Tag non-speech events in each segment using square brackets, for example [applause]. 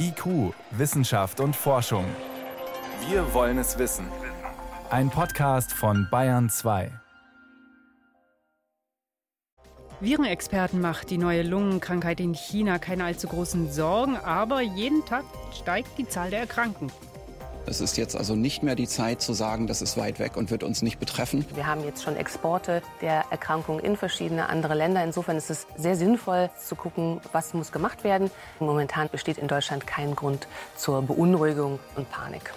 IQ, Wissenschaft und Forschung. Wir wollen es wissen. Ein Podcast von Bayern 2. Virenexperten macht die neue Lungenkrankheit in China keine allzu großen Sorgen, aber jeden Tag steigt die Zahl der Erkrankten. Es ist jetzt also nicht mehr die Zeit zu sagen, das ist weit weg und wird uns nicht betreffen. Wir haben jetzt schon Exporte der Erkrankung in verschiedene andere Länder. Insofern ist es sehr sinnvoll zu gucken, was muss gemacht werden. Momentan besteht in Deutschland kein Grund zur Beunruhigung und Panik.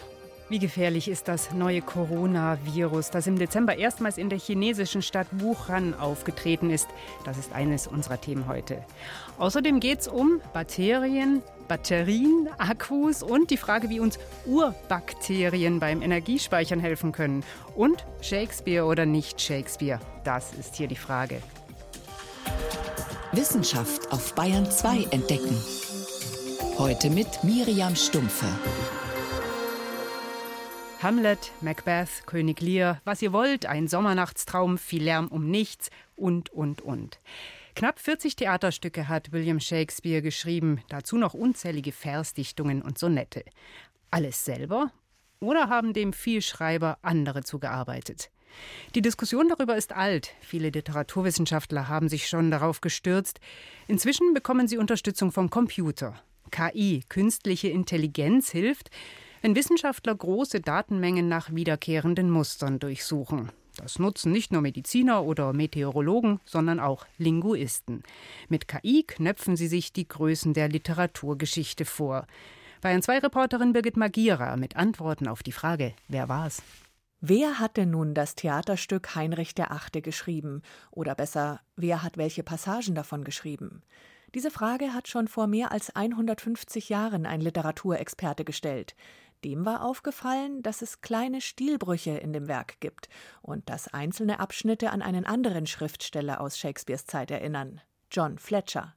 Wie gefährlich ist das neue Coronavirus, das im Dezember erstmals in der chinesischen Stadt Wuhan aufgetreten ist? Das ist eines unserer Themen heute. Außerdem geht es um Bakterien, Batterien, Akkus und die Frage, wie uns Urbakterien beim Energiespeichern helfen können. Und Shakespeare oder nicht Shakespeare? Das ist hier die Frage. Wissenschaft auf Bayern 2 entdecken. Heute mit Miriam Stumpfe. Hamlet, Macbeth, König Lear, was ihr wollt, ein Sommernachtstraum, viel Lärm um nichts und, und, und. Knapp 40 Theaterstücke hat William Shakespeare geschrieben, dazu noch unzählige Versdichtungen und Sonette. Alles selber oder haben dem Vielschreiber andere zugearbeitet? Die Diskussion darüber ist alt. Viele Literaturwissenschaftler haben sich schon darauf gestürzt. Inzwischen bekommen sie Unterstützung vom Computer. KI, künstliche Intelligenz, hilft, wenn Wissenschaftler große Datenmengen nach wiederkehrenden Mustern durchsuchen. Das nutzen nicht nur Mediziner oder Meteorologen, sondern auch Linguisten. Mit KI knöpfen sie sich die Größen der Literaturgeschichte vor. Bayern 2 Reporterin Birgit Magira mit Antworten auf die Frage, wer war's? Wer hat denn nun das Theaterstück Heinrich der Achte geschrieben? Oder besser, wer hat welche Passagen davon geschrieben? Diese Frage hat schon vor mehr als 150 Jahren ein Literaturexperte gestellt. Dem war aufgefallen, dass es kleine Stilbrüche in dem Werk gibt und dass einzelne Abschnitte an einen anderen Schriftsteller aus Shakespeares Zeit erinnern, John Fletcher.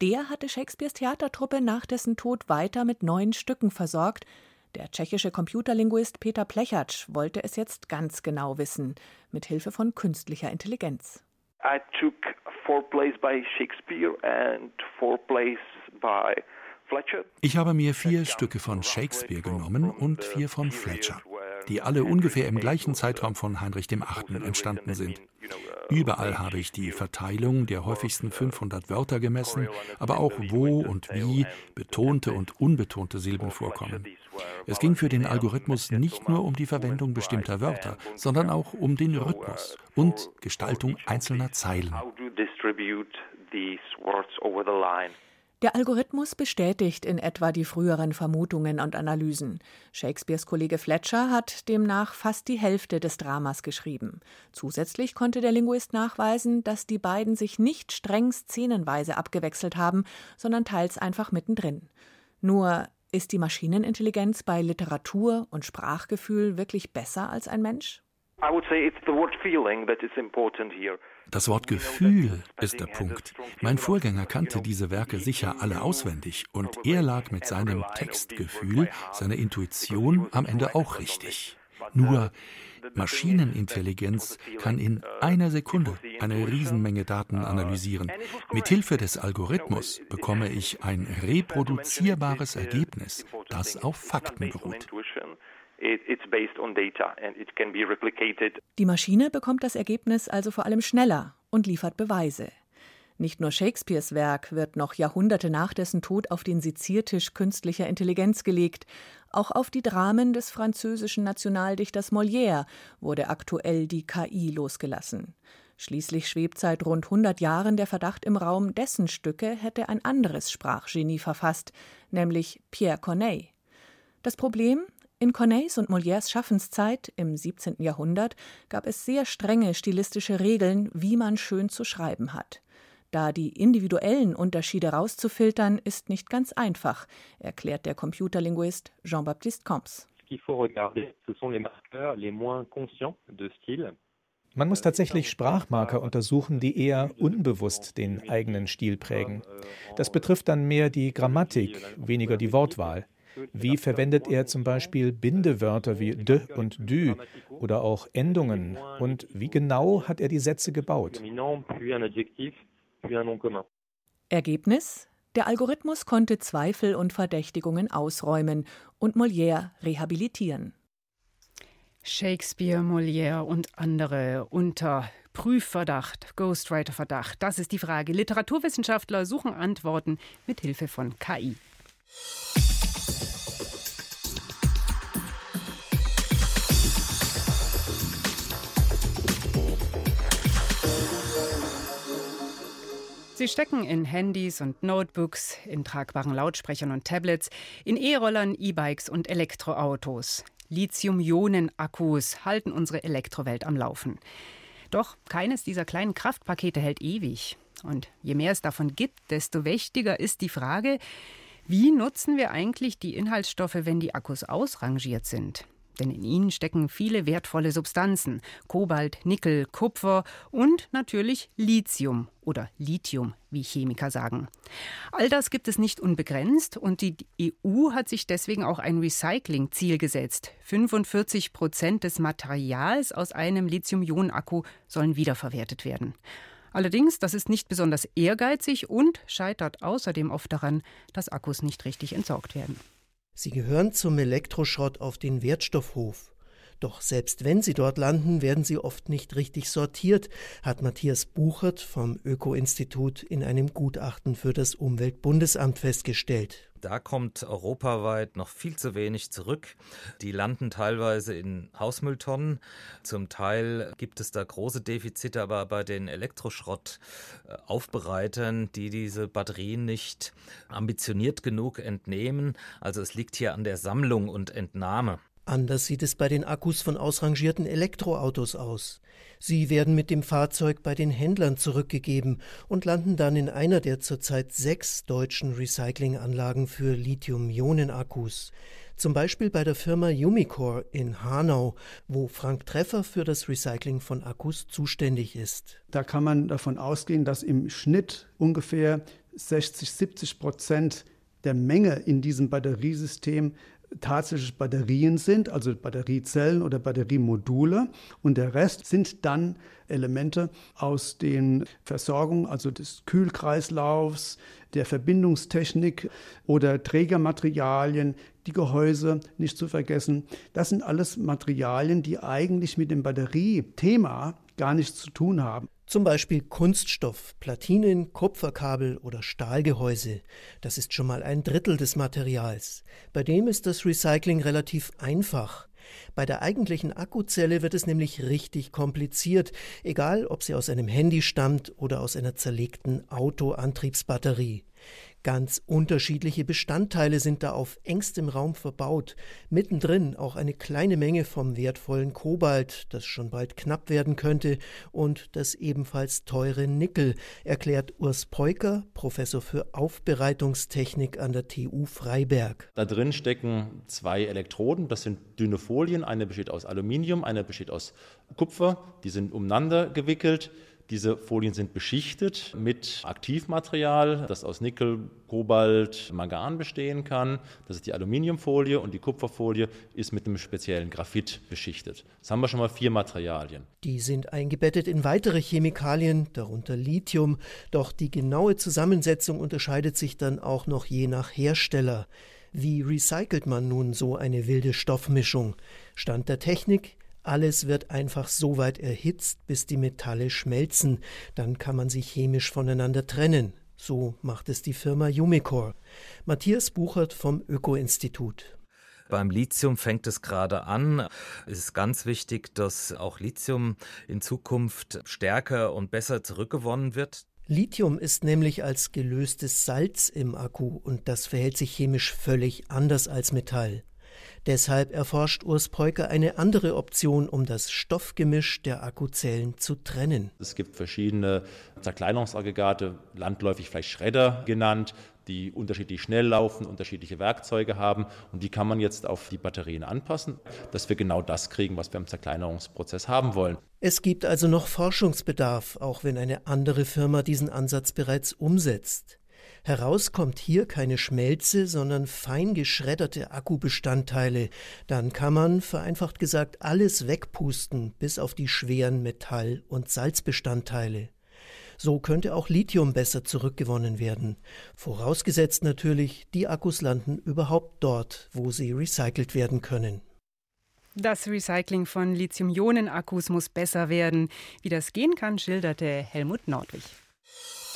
Der hatte Shakespeares Theatertruppe nach dessen Tod weiter mit neuen Stücken versorgt. Der tschechische Computerlinguist Peter Plechatsch wollte es jetzt ganz genau wissen, mit Hilfe von künstlicher Intelligenz. I took four plays by Shakespeare and four plays by ich habe mir vier Stücke von Shakespeare genommen und vier von Fletcher, die alle ungefähr im gleichen Zeitraum von Heinrich VIII. entstanden sind. Überall habe ich die Verteilung der häufigsten 500 Wörter gemessen, aber auch wo und wie betonte und unbetonte Silben vorkommen. Es ging für den Algorithmus nicht nur um die Verwendung bestimmter Wörter, sondern auch um den Rhythmus und Gestaltung einzelner Zeilen. Der Algorithmus bestätigt in etwa die früheren Vermutungen und Analysen. Shakespeares Kollege Fletcher hat demnach fast die Hälfte des Dramas geschrieben. Zusätzlich konnte der Linguist nachweisen, dass die beiden sich nicht streng szenenweise abgewechselt haben, sondern teils einfach mittendrin. Nur ist die Maschinenintelligenz bei Literatur und Sprachgefühl wirklich besser als ein Mensch? I would say it's the word feeling that is important here. Das Wort Gefühl ist der Punkt. Mein Vorgänger kannte diese Werke sicher alle auswendig und er lag mit seinem Textgefühl, seiner Intuition am Ende auch richtig. Nur Maschinenintelligenz kann in einer Sekunde eine Riesenmenge Daten analysieren. Mithilfe des Algorithmus bekomme ich ein reproduzierbares Ergebnis, das auf Fakten beruht. Die Maschine bekommt das Ergebnis also vor allem schneller und liefert Beweise. Nicht nur Shakespeares Werk wird noch Jahrhunderte nach dessen Tod auf den Seziertisch künstlicher Intelligenz gelegt. Auch auf die Dramen des französischen Nationaldichters Molière wurde aktuell die KI losgelassen. Schließlich schwebt seit rund 100 Jahren der Verdacht im Raum, dessen Stücke hätte ein anderes Sprachgenie verfasst, nämlich Pierre Corneille. Das Problem, in Corneilles und Molières Schaffenszeit im 17. Jahrhundert gab es sehr strenge stilistische Regeln, wie man schön zu schreiben hat. Da die individuellen Unterschiede rauszufiltern, ist nicht ganz einfach, erklärt der Computerlinguist Jean-Baptiste Comps. Man muss tatsächlich Sprachmarker untersuchen, die eher unbewusst den eigenen Stil prägen. Das betrifft dann mehr die Grammatik, weniger die Wortwahl. Wie verwendet er zum Beispiel Bindewörter wie de und dü oder auch Endungen? Und wie genau hat er die Sätze gebaut? Ergebnis? Der Algorithmus konnte Zweifel und Verdächtigungen ausräumen und Molière rehabilitieren. Shakespeare, Molière und andere unter Prüfverdacht, Ghostwriter-Verdacht. Das ist die Frage. Literaturwissenschaftler suchen Antworten mit Hilfe von KI. Sie stecken in Handys und Notebooks, in tragbaren Lautsprechern und Tablets, in E-Rollern, E-Bikes und Elektroautos. Lithium-Ionen-Akkus halten unsere Elektrowelt am Laufen. Doch keines dieser kleinen Kraftpakete hält ewig. Und je mehr es davon gibt, desto wichtiger ist die Frage, wie nutzen wir eigentlich die Inhaltsstoffe, wenn die Akkus ausrangiert sind? Denn in ihnen stecken viele wertvolle Substanzen: Kobalt, Nickel, Kupfer und natürlich Lithium oder Lithium, wie Chemiker sagen. All das gibt es nicht unbegrenzt und die EU hat sich deswegen auch ein Recycling-Ziel gesetzt. 45 Prozent des Materials aus einem Lithium-Ionen-Akku sollen wiederverwertet werden. Allerdings, das ist nicht besonders ehrgeizig und scheitert außerdem oft daran, dass Akkus nicht richtig entsorgt werden. Sie gehören zum Elektroschrott auf den Wertstoffhof. Doch selbst wenn sie dort landen, werden sie oft nicht richtig sortiert, hat Matthias Buchert vom Öko-Institut in einem Gutachten für das Umweltbundesamt festgestellt. Da kommt europaweit noch viel zu wenig zurück. Die landen teilweise in Hausmülltonnen. Zum Teil gibt es da große Defizite, aber bei den Elektroschrottaufbereitern, die diese Batterien nicht ambitioniert genug entnehmen. Also es liegt hier an der Sammlung und Entnahme. Anders sieht es bei den Akkus von ausrangierten Elektroautos aus. Sie werden mit dem Fahrzeug bei den Händlern zurückgegeben und landen dann in einer der zurzeit sechs deutschen Recyclinganlagen für Lithium-Ionen-Akkus. Zum Beispiel bei der Firma Umicore in Hanau, wo Frank Treffer für das Recycling von Akkus zuständig ist. Da kann man davon ausgehen, dass im Schnitt ungefähr 60, 70 Prozent der Menge in diesem Batteriesystem tatsächlich Batterien sind, also Batteriezellen oder Batteriemodule. Und der Rest sind dann Elemente aus den Versorgung, also des Kühlkreislaufs, der Verbindungstechnik oder Trägermaterialien, die Gehäuse nicht zu vergessen. Das sind alles Materialien, die eigentlich mit dem Batteriethema gar nichts zu tun haben. Zum Beispiel Kunststoff, Platinen, Kupferkabel oder Stahlgehäuse. Das ist schon mal ein Drittel des Materials. Bei dem ist das Recycling relativ einfach. Bei der eigentlichen Akkuzelle wird es nämlich richtig kompliziert, egal ob sie aus einem Handy stammt oder aus einer zerlegten Autoantriebsbatterie. Ganz unterschiedliche Bestandteile sind da auf engstem Raum verbaut. Mittendrin auch eine kleine Menge vom wertvollen Kobalt, das schon bald knapp werden könnte, und das ebenfalls teure Nickel, erklärt Urs Peuker, Professor für Aufbereitungstechnik an der TU Freiberg. Da drin stecken zwei Elektroden, das sind dünne Folien. Eine besteht aus Aluminium, eine besteht aus Kupfer. Die sind umeinander gewickelt. Diese Folien sind beschichtet mit Aktivmaterial, das aus Nickel, Kobalt, Mangan bestehen kann. Das ist die Aluminiumfolie und die Kupferfolie ist mit einem speziellen Graphit beschichtet. Jetzt haben wir schon mal vier Materialien. Die sind eingebettet in weitere Chemikalien, darunter Lithium. Doch die genaue Zusammensetzung unterscheidet sich dann auch noch je nach Hersteller. Wie recycelt man nun so eine wilde Stoffmischung? Stand der Technik alles wird einfach so weit erhitzt, bis die Metalle schmelzen. Dann kann man sie chemisch voneinander trennen. So macht es die Firma Umicore. Matthias Buchert vom Öko-Institut. Beim Lithium fängt es gerade an. Es ist ganz wichtig, dass auch Lithium in Zukunft stärker und besser zurückgewonnen wird. Lithium ist nämlich als gelöstes Salz im Akku und das verhält sich chemisch völlig anders als Metall. Deshalb erforscht Urs Peuker eine andere Option, um das Stoffgemisch der Akkuzellen zu trennen. Es gibt verschiedene Zerkleinerungsaggregate, landläufig vielleicht Schredder genannt, die unterschiedlich schnell laufen, unterschiedliche Werkzeuge haben und die kann man jetzt auf die Batterien anpassen, dass wir genau das kriegen, was wir im Zerkleinerungsprozess haben wollen. Es gibt also noch Forschungsbedarf, auch wenn eine andere Firma diesen Ansatz bereits umsetzt. Heraus kommt hier keine Schmelze, sondern fein geschredderte Akkubestandteile. Dann kann man, vereinfacht gesagt, alles wegpusten, bis auf die schweren Metall- und Salzbestandteile. So könnte auch Lithium besser zurückgewonnen werden. Vorausgesetzt natürlich, die Akkus landen überhaupt dort, wo sie recycelt werden können. Das Recycling von Lithium-Ionen-Akkus muss besser werden. Wie das gehen kann, schilderte Helmut Nordwig.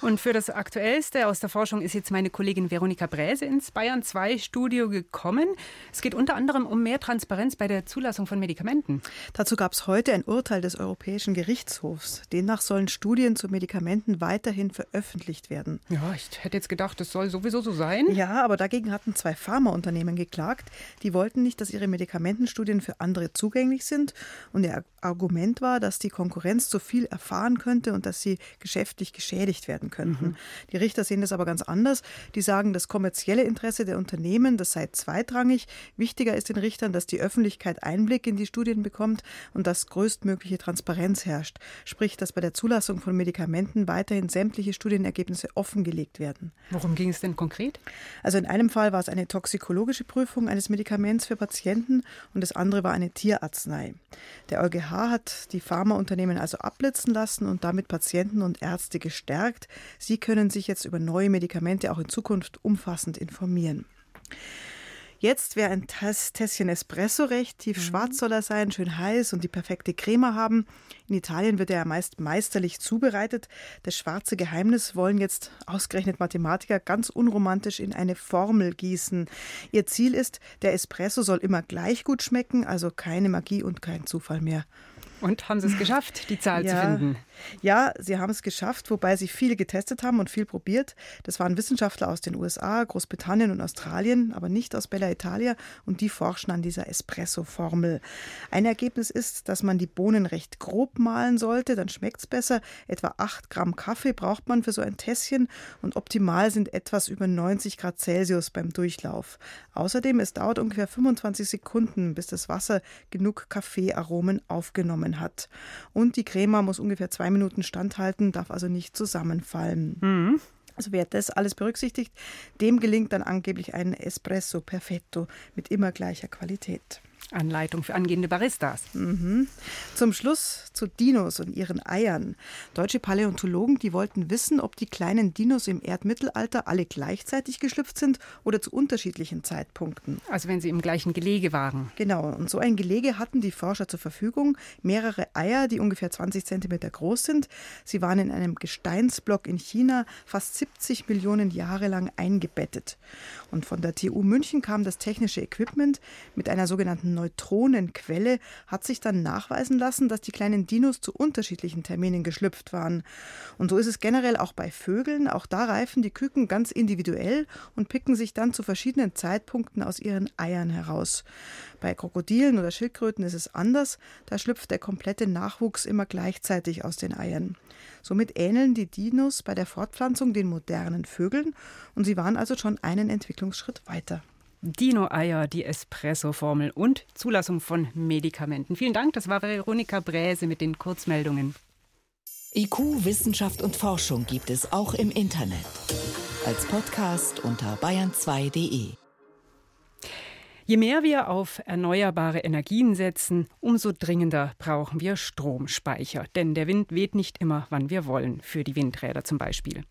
Und für das Aktuellste aus der Forschung ist jetzt meine Kollegin Veronika Bräse ins Bayern 2 Studio gekommen. Es geht unter anderem um mehr Transparenz bei der Zulassung von Medikamenten. Dazu gab es heute ein Urteil des Europäischen Gerichtshofs. Demnach sollen Studien zu Medikamenten weiterhin veröffentlicht werden. Ja, ich hätte jetzt gedacht, das soll sowieso so sein. Ja, aber dagegen hatten zwei Pharmaunternehmen geklagt. Die wollten nicht, dass ihre Medikamentenstudien für andere zugänglich sind. Und ihr Argument war, dass die Konkurrenz zu viel erfahren könnte und dass sie geschäftlich geschädigt werden werden könnten. Mhm. Die Richter sehen das aber ganz anders. Die sagen, das kommerzielle Interesse der Unternehmen, das sei zweitrangig. Wichtiger ist den Richtern, dass die Öffentlichkeit Einblick in die Studien bekommt und dass größtmögliche Transparenz herrscht. Sprich, dass bei der Zulassung von Medikamenten weiterhin sämtliche Studienergebnisse offengelegt werden. Worum ging es denn konkret? Also in einem Fall war es eine toxikologische Prüfung eines Medikaments für Patienten und das andere war eine Tierarznei. Der EuGH hat die Pharmaunternehmen also abblitzen lassen und damit Patienten und Ärzte gestärkt, Sie können sich jetzt über neue Medikamente auch in Zukunft umfassend informieren. Jetzt wäre ein Tässchen Espresso recht. Tief mhm. schwarz soll er sein, schön heiß und die perfekte Creme haben. In Italien wird er meist meisterlich zubereitet. Das schwarze Geheimnis wollen jetzt ausgerechnet Mathematiker ganz unromantisch in eine Formel gießen. Ihr Ziel ist, der Espresso soll immer gleich gut schmecken, also keine Magie und kein Zufall mehr. Und haben Sie es geschafft, die Zahl ja, zu finden? Ja, sie haben es geschafft, wobei sie viel getestet haben und viel probiert. Das waren Wissenschaftler aus den USA, Großbritannien und Australien, aber nicht aus Bella Italia und die forschen an dieser Espresso-Formel. Ein Ergebnis ist, dass man die Bohnen recht grob mahlen sollte, dann schmeckt es besser. Etwa 8 Gramm Kaffee braucht man für so ein Tässchen und optimal sind etwas über 90 Grad Celsius beim Durchlauf. Außerdem, es dauert ungefähr 25 Sekunden, bis das Wasser genug Kaffeearomen aufgenommen hat. Und die Crema muss ungefähr zwei Minuten standhalten, darf also nicht zusammenfallen. Mhm. Also wer das alles berücksichtigt, dem gelingt dann angeblich ein Espresso Perfetto mit immer gleicher Qualität. Anleitung für angehende Baristas. Mhm. Zum Schluss zu Dinos und ihren Eiern. Deutsche Paläontologen, die wollten wissen, ob die kleinen Dinos im Erdmittelalter alle gleichzeitig geschlüpft sind oder zu unterschiedlichen Zeitpunkten. Also wenn sie im gleichen Gelege waren. Genau. Und so ein Gelege hatten die Forscher zur Verfügung. Mehrere Eier, die ungefähr 20 Zentimeter groß sind. Sie waren in einem Gesteinsblock in China fast 70 Millionen Jahre lang eingebettet. Und von der TU München kam das technische Equipment mit einer sogenannten Neutronenquelle hat sich dann nachweisen lassen, dass die kleinen Dinos zu unterschiedlichen Terminen geschlüpft waren. Und so ist es generell auch bei Vögeln. Auch da reifen die Küken ganz individuell und picken sich dann zu verschiedenen Zeitpunkten aus ihren Eiern heraus. Bei Krokodilen oder Schildkröten ist es anders. Da schlüpft der komplette Nachwuchs immer gleichzeitig aus den Eiern. Somit ähneln die Dinos bei der Fortpflanzung den modernen Vögeln und sie waren also schon einen Entwicklungsschritt weiter. Dino-Eier, die Espresso-Formel und Zulassung von Medikamenten. Vielen Dank, das war Veronika Bräse mit den Kurzmeldungen. IQ, Wissenschaft und Forschung gibt es auch im Internet. Als Podcast unter bayern2.de. Je mehr wir auf erneuerbare Energien setzen, umso dringender brauchen wir Stromspeicher. Denn der Wind weht nicht immer, wann wir wollen, für die Windräder zum Beispiel.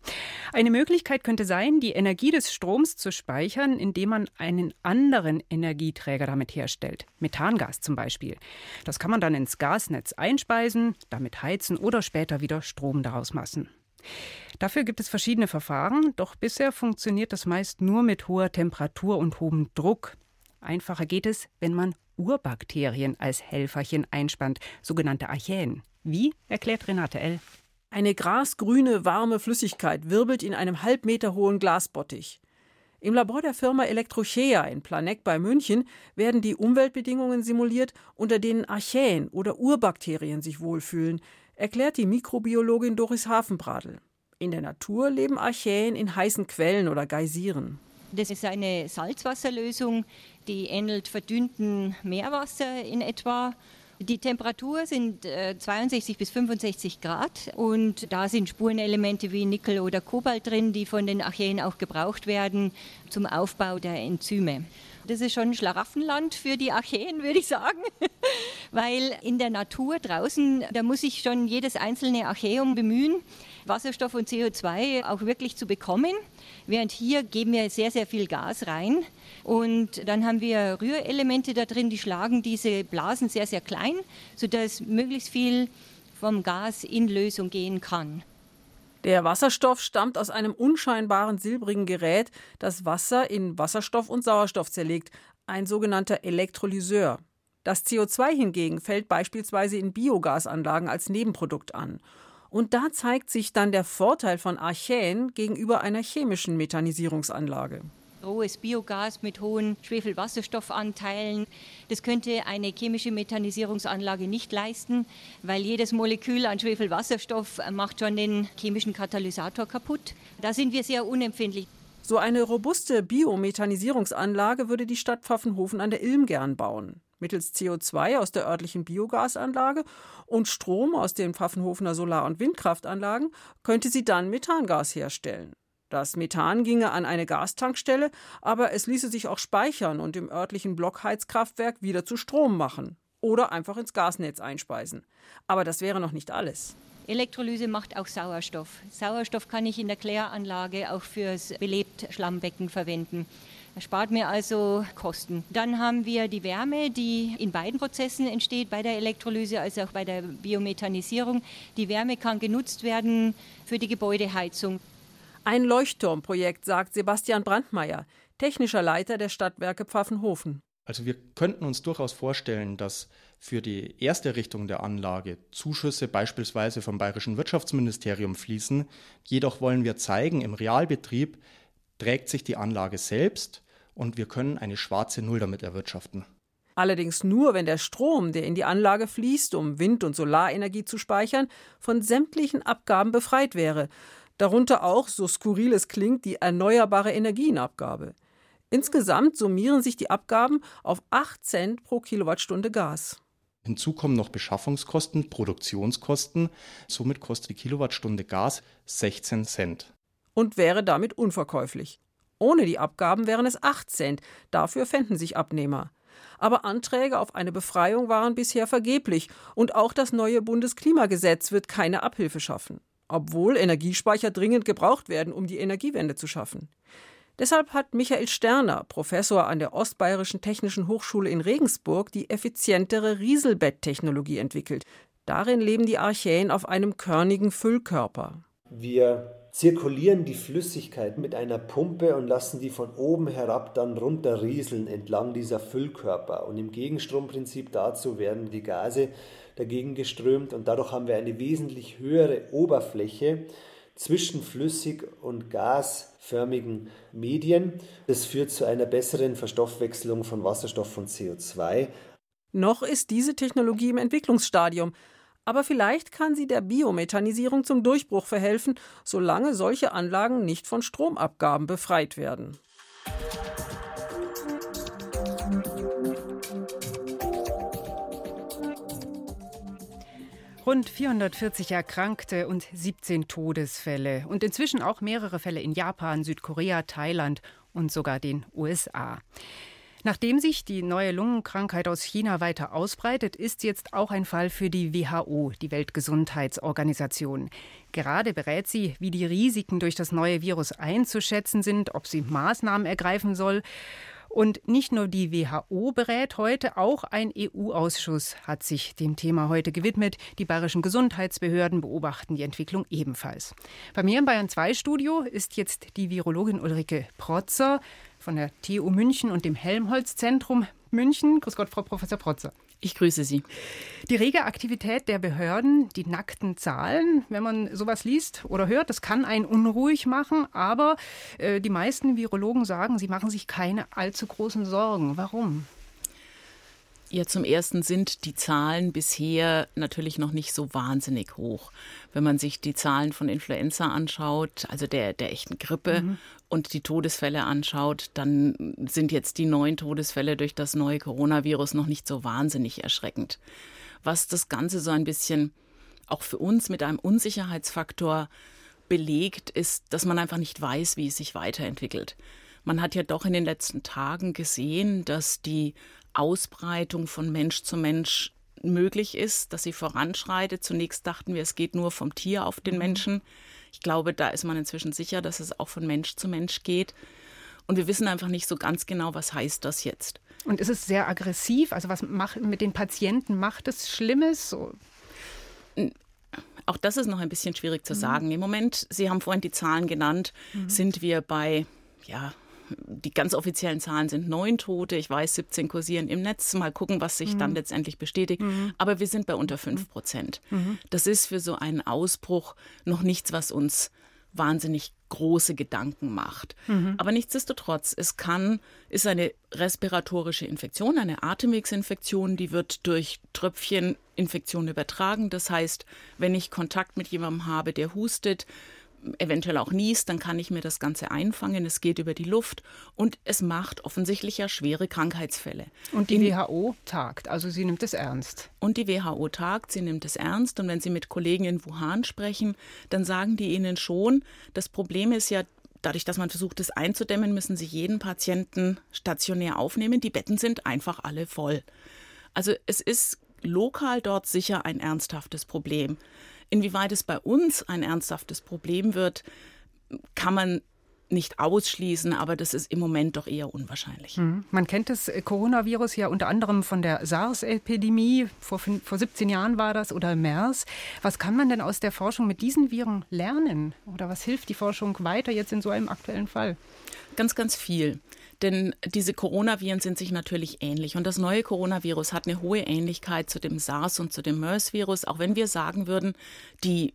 Eine Möglichkeit könnte sein, die Energie des Stroms zu speichern, indem man einen anderen Energieträger damit herstellt. Methangas zum Beispiel. Das kann man dann ins Gasnetz einspeisen, damit heizen oder später wieder Strom daraus machen. Dafür gibt es verschiedene Verfahren, doch bisher funktioniert das meist nur mit hoher Temperatur und hohem Druck. Einfacher geht es, wenn man Urbakterien als Helferchen einspannt, sogenannte Archäen. Wie, erklärt Renate L. Eine grasgrüne, warme Flüssigkeit wirbelt in einem halb Meter hohen Glasbottich. Im Labor der Firma Electrochea in Planegg bei München werden die Umweltbedingungen simuliert, unter denen Archäen oder Urbakterien sich wohlfühlen, erklärt die Mikrobiologin Doris Hafenbradl. In der Natur leben Archäen in heißen Quellen oder Geysiren. Das ist eine Salzwasserlösung, die ähnelt verdünnten Meerwasser in etwa. Die Temperatur sind 62 äh, bis 65 Grad und da sind Spurenelemente wie Nickel oder Kobalt drin, die von den Archäen auch gebraucht werden zum Aufbau der Enzyme. Das ist schon ein Schlaraffenland für die Archäen, würde ich sagen. [laughs] Weil in der Natur draußen, da muss sich schon jedes einzelne Archäum bemühen, Wasserstoff und CO2 auch wirklich zu bekommen. Während hier geben wir sehr, sehr viel Gas rein. Und dann haben wir Rührelemente da drin, die schlagen diese Blasen sehr, sehr klein, sodass möglichst viel vom Gas in Lösung gehen kann. Der Wasserstoff stammt aus einem unscheinbaren silbrigen Gerät, das Wasser in Wasserstoff und Sauerstoff zerlegt, ein sogenannter Elektrolyseur. Das CO2 hingegen fällt beispielsweise in Biogasanlagen als Nebenprodukt an. Und da zeigt sich dann der Vorteil von Archäen gegenüber einer chemischen Methanisierungsanlage rohes Biogas mit hohen Schwefelwasserstoffanteilen. Das könnte eine chemische Methanisierungsanlage nicht leisten, weil jedes Molekül an Schwefelwasserstoff macht schon den chemischen Katalysator kaputt. Da sind wir sehr unempfindlich. So eine robuste Biomethanisierungsanlage würde die Stadt Pfaffenhofen an der Ilm gern bauen mittels CO2 aus der örtlichen Biogasanlage und Strom aus den Pfaffenhofener Solar- und Windkraftanlagen könnte sie dann Methangas herstellen. Das Methan ginge an eine Gastankstelle, aber es ließe sich auch speichern und im örtlichen Blockheizkraftwerk wieder zu Strom machen oder einfach ins Gasnetz einspeisen. Aber das wäre noch nicht alles. Elektrolyse macht auch Sauerstoff. Sauerstoff kann ich in der Kläranlage auch fürs belebt Schlammbecken verwenden. Das spart mir also Kosten. Dann haben wir die Wärme, die in beiden Prozessen entsteht, bei der Elektrolyse als auch bei der Biomethanisierung. Die Wärme kann genutzt werden für die Gebäudeheizung. Ein Leuchtturmprojekt, sagt Sebastian Brandmeier, technischer Leiter der Stadtwerke Pfaffenhofen. Also wir könnten uns durchaus vorstellen, dass für die erste Richtung der Anlage Zuschüsse beispielsweise vom Bayerischen Wirtschaftsministerium fließen. Jedoch wollen wir zeigen, im Realbetrieb trägt sich die Anlage selbst und wir können eine schwarze Null damit erwirtschaften. Allerdings nur, wenn der Strom, der in die Anlage fließt, um Wind- und Solarenergie zu speichern, von sämtlichen Abgaben befreit wäre. Darunter auch, so skurril es klingt, die erneuerbare Energienabgabe. Insgesamt summieren sich die Abgaben auf 8 Cent pro Kilowattstunde Gas. Hinzu kommen noch Beschaffungskosten, Produktionskosten. Somit kostet die Kilowattstunde Gas 16 Cent. Und wäre damit unverkäuflich. Ohne die Abgaben wären es 8 Cent. Dafür fänden sich Abnehmer. Aber Anträge auf eine Befreiung waren bisher vergeblich. Und auch das neue Bundesklimagesetz wird keine Abhilfe schaffen. Obwohl Energiespeicher dringend gebraucht werden, um die Energiewende zu schaffen. Deshalb hat Michael Sterner, Professor an der Ostbayerischen Technischen Hochschule in Regensburg, die effizientere Rieselbetttechnologie entwickelt. Darin leben die Archäen auf einem körnigen Füllkörper. Wir zirkulieren die Flüssigkeit mit einer Pumpe und lassen die von oben herab dann runterrieseln entlang dieser Füllkörper. Und im Gegenstromprinzip dazu werden die Gase dagegen geströmt und dadurch haben wir eine wesentlich höhere Oberfläche zwischen flüssig und gasförmigen Medien. Das führt zu einer besseren Verstoffwechselung von Wasserstoff und CO2. Noch ist diese Technologie im Entwicklungsstadium aber vielleicht kann sie der Biomethanisierung zum Durchbruch verhelfen, solange solche Anlagen nicht von Stromabgaben befreit werden. Rund 440 Erkrankte und 17 Todesfälle und inzwischen auch mehrere Fälle in Japan, Südkorea, Thailand und sogar den USA. Nachdem sich die neue Lungenkrankheit aus China weiter ausbreitet, ist jetzt auch ein Fall für die WHO, die Weltgesundheitsorganisation. Gerade berät sie, wie die Risiken durch das neue Virus einzuschätzen sind, ob sie Maßnahmen ergreifen soll. Und nicht nur die WHO berät heute, auch ein EU-Ausschuss hat sich dem Thema heute gewidmet. Die bayerischen Gesundheitsbehörden beobachten die Entwicklung ebenfalls. Bei mir im Bayern 2 Studio ist jetzt die Virologin Ulrike Protzer von der TU München und dem Helmholtz-Zentrum München. Grüß Gott, Frau Professor Protzer. Ich grüße Sie. Die rege Aktivität der Behörden, die nackten Zahlen, wenn man sowas liest oder hört, das kann einen unruhig machen. Aber äh, die meisten Virologen sagen, sie machen sich keine allzu großen Sorgen. Warum? Ja, zum Ersten sind die Zahlen bisher natürlich noch nicht so wahnsinnig hoch. Wenn man sich die Zahlen von Influenza anschaut, also der, der echten Grippe, mhm. und die Todesfälle anschaut, dann sind jetzt die neuen Todesfälle durch das neue Coronavirus noch nicht so wahnsinnig erschreckend. Was das Ganze so ein bisschen auch für uns mit einem Unsicherheitsfaktor belegt, ist, dass man einfach nicht weiß, wie es sich weiterentwickelt. Man hat ja doch in den letzten Tagen gesehen, dass die Ausbreitung von Mensch zu Mensch möglich ist, dass sie voranschreitet. Zunächst dachten wir, es geht nur vom Tier auf den mhm. Menschen. Ich glaube, da ist man inzwischen sicher, dass es auch von Mensch zu Mensch geht. Und wir wissen einfach nicht so ganz genau, was heißt das jetzt. Und ist es sehr aggressiv? Also was macht mit den Patienten macht es Schlimmes? So? Auch das ist noch ein bisschen schwierig zu mhm. sagen. Im Moment, Sie haben vorhin die Zahlen genannt, mhm. sind wir bei ja, die ganz offiziellen Zahlen sind neun Tote. Ich weiß, 17 kursieren im Netz. Mal gucken, was sich mhm. dann letztendlich bestätigt. Mhm. Aber wir sind bei unter fünf Prozent. Mhm. Das ist für so einen Ausbruch noch nichts, was uns wahnsinnig große Gedanken macht. Mhm. Aber nichtsdestotrotz, es kann, ist eine respiratorische Infektion, eine Atemwegsinfektion, die wird durch Tröpfcheninfektion übertragen. Das heißt, wenn ich Kontakt mit jemandem habe, der hustet, eventuell auch niest, dann kann ich mir das Ganze einfangen. Es geht über die Luft und es macht offensichtlich ja schwere Krankheitsfälle. Und die In, WHO tagt, also sie nimmt es ernst. Und die WHO tagt, sie nimmt es ernst. Und wenn Sie mit Kollegen in Wuhan sprechen, dann sagen die Ihnen schon, das Problem ist ja, Dadurch, dass man versucht, es einzudämmen, müssen sie jeden Patienten stationär aufnehmen. Die Betten sind einfach alle voll. Also es ist lokal dort sicher ein ernsthaftes Problem. Inwieweit es bei uns ein ernsthaftes Problem wird, kann man nicht ausschließen, aber das ist im Moment doch eher unwahrscheinlich. Mhm. Man kennt das Coronavirus ja unter anderem von der SARS-Epidemie. Vor, vor 17 Jahren war das oder MERS. Was kann man denn aus der Forschung mit diesen Viren lernen? Oder was hilft die Forschung weiter jetzt in so einem aktuellen Fall? Ganz, ganz viel. Denn diese Coronaviren sind sich natürlich ähnlich. Und das neue Coronavirus hat eine hohe Ähnlichkeit zu dem SARS und zu dem MERS-Virus. Auch wenn wir sagen würden, die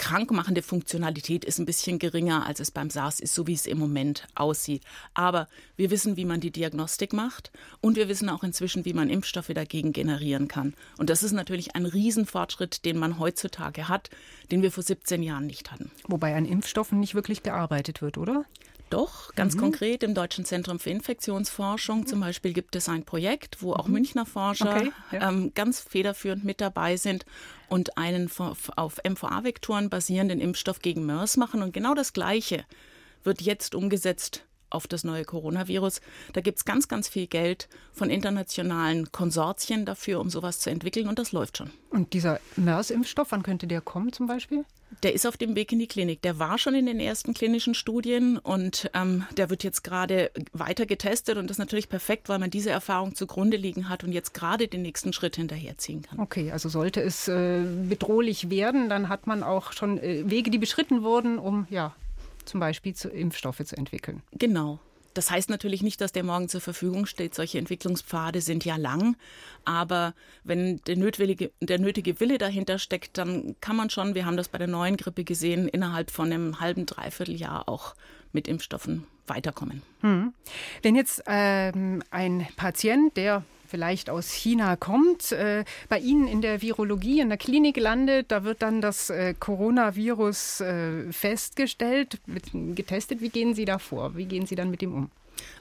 krankmachende Funktionalität ist ein bisschen geringer, als es beim SARS ist, so wie es im Moment aussieht. Aber wir wissen, wie man die Diagnostik macht und wir wissen auch inzwischen, wie man Impfstoffe dagegen generieren kann. Und das ist natürlich ein Riesenfortschritt, den man heutzutage hat, den wir vor 17 Jahren nicht hatten. Wobei an Impfstoffen nicht wirklich gearbeitet wird, oder? Doch, ganz mhm. konkret im Deutschen Zentrum für Infektionsforschung zum Beispiel gibt es ein Projekt, wo auch mhm. Münchner Forscher okay, ja. ähm, ganz federführend mit dabei sind und einen auf MVA-Vektoren basierenden Impfstoff gegen MERS machen. Und genau das Gleiche wird jetzt umgesetzt auf das neue Coronavirus. Da gibt es ganz, ganz viel Geld von internationalen Konsortien dafür, um sowas zu entwickeln und das läuft schon. Und dieser MERS-Impfstoff, wann könnte der kommen zum Beispiel? Der ist auf dem Weg in die Klinik. Der war schon in den ersten klinischen Studien und ähm, der wird jetzt gerade weiter getestet und das ist natürlich perfekt, weil man diese Erfahrung zugrunde liegen hat und jetzt gerade den nächsten Schritt hinterherziehen kann. Okay, also sollte es äh, bedrohlich werden, dann hat man auch schon äh, Wege, die beschritten wurden, um ja zum Beispiel zu Impfstoffe zu entwickeln. Genau. Das heißt natürlich nicht, dass der morgen zur Verfügung steht. Solche Entwicklungspfade sind ja lang. Aber wenn der nötige, der nötige Wille dahinter steckt, dann kann man schon, wir haben das bei der neuen Grippe gesehen, innerhalb von einem halben, dreiviertel Jahr auch mit Impfstoffen weiterkommen. Hm. Wenn jetzt ähm, ein Patient, der vielleicht aus China kommt, äh, bei Ihnen in der Virologie in der Klinik landet. Da wird dann das äh, Coronavirus äh, festgestellt, wird getestet. Wie gehen Sie da vor? Wie gehen Sie dann mit ihm um?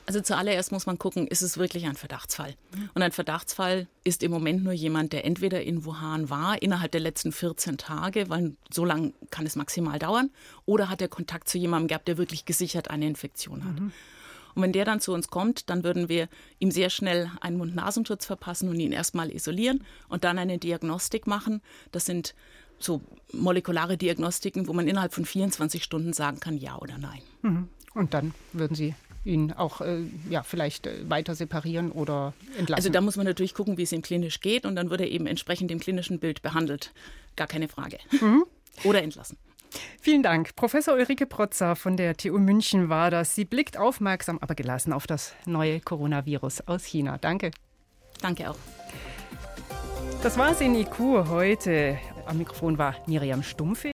Also zuallererst muss man gucken, ist es wirklich ein Verdachtsfall? Und ein Verdachtsfall ist im Moment nur jemand, der entweder in Wuhan war innerhalb der letzten 14 Tage, weil so lange kann es maximal dauern, oder hat er Kontakt zu jemandem gehabt, der wirklich gesichert eine Infektion hat. Mhm. Und wenn der dann zu uns kommt, dann würden wir ihm sehr schnell einen Mund-Nasenschutz verpassen und ihn erstmal isolieren und dann eine Diagnostik machen. Das sind so molekulare Diagnostiken, wo man innerhalb von 24 Stunden sagen kann, ja oder nein. Mhm. Und dann würden Sie ihn auch äh, ja, vielleicht äh, weiter separieren oder entlassen? Also da muss man natürlich gucken, wie es ihm klinisch geht und dann wird er eben entsprechend dem klinischen Bild behandelt. Gar keine Frage. Mhm. Oder entlassen. Vielen Dank. Professor Ulrike Protzer von der TU München war das. Sie blickt aufmerksam, aber gelassen auf das neue Coronavirus aus China. Danke. Danke auch. Das war es in IQ heute. Am Mikrofon war Miriam Stumpfe.